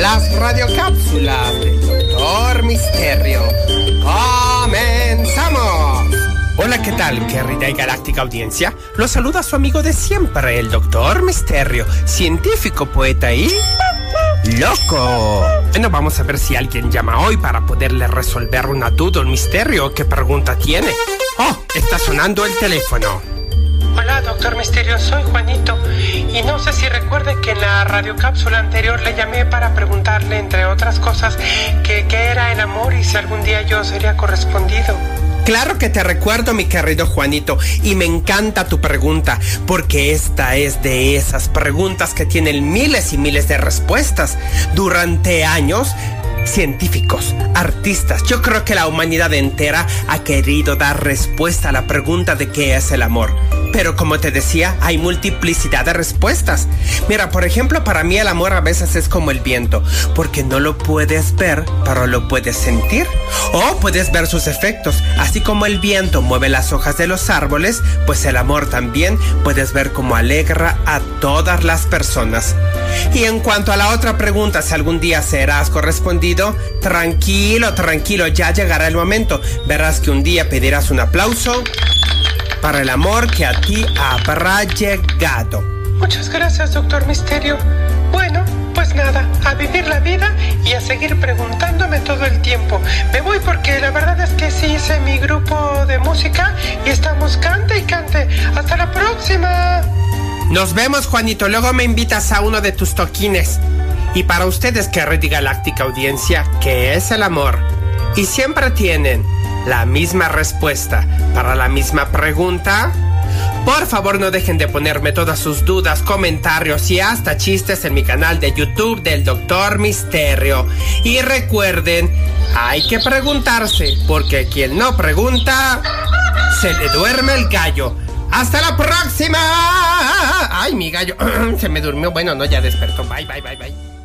las radiocápsulas del Doctor Misterio. ¡Comenzamos! Hola, ¿qué tal, querida y galáctica audiencia? Los saluda su amigo de siempre, el Doctor Misterio, científico, poeta y... ¡Loco! Bueno, vamos a ver si alguien llama hoy para poderle resolver una duda, un misterio. ¿Qué pregunta tiene? ¡Oh! Está sonando el teléfono. Hola, doctor Misterio, soy Juanito. Y no sé si recuerde que en la radiocápsula anterior le llamé para preguntarle, entre otras cosas, que qué era el amor y si algún día yo sería correspondido. Claro que te recuerdo, mi querido Juanito, y me encanta tu pregunta, porque esta es de esas preguntas que tienen miles y miles de respuestas. Durante años, científicos, artistas, yo creo que la humanidad entera ha querido dar respuesta a la pregunta de qué es el amor. Pero como te decía, hay multiplicidad de respuestas. Mira, por ejemplo, para mí el amor a veces es como el viento, porque no lo puedes ver, pero lo puedes sentir. O puedes ver sus efectos. Así como el viento mueve las hojas de los árboles, pues el amor también puedes ver cómo alegra a todas las personas. Y en cuanto a la otra pregunta, si algún día serás correspondido, tranquilo, tranquilo, ya llegará el momento. Verás que un día pedirás un aplauso para el amor que a ti habrá llegado. Muchas gracias, doctor Misterio. Bueno, pues nada, a vivir la vida y a seguir preguntándome todo el tiempo. Me voy porque la verdad es que sí hice mi grupo de música y estamos cante y cante. Hasta la próxima. Nos vemos, Juanito. Luego me invitas a uno de tus toquines. Y para ustedes, que Red Galáctica Audiencia, ¿qué es el amor? Y siempre tienen la misma respuesta para la misma pregunta. Por favor no dejen de ponerme todas sus dudas, comentarios y hasta chistes en mi canal de YouTube del Doctor Misterio. Y recuerden, hay que preguntarse, porque quien no pregunta, se le duerme el gallo. ¡Hasta la próxima! ¡Ay, mi gallo! se me durmió. Bueno, no, ya despertó. Bye, bye, bye, bye.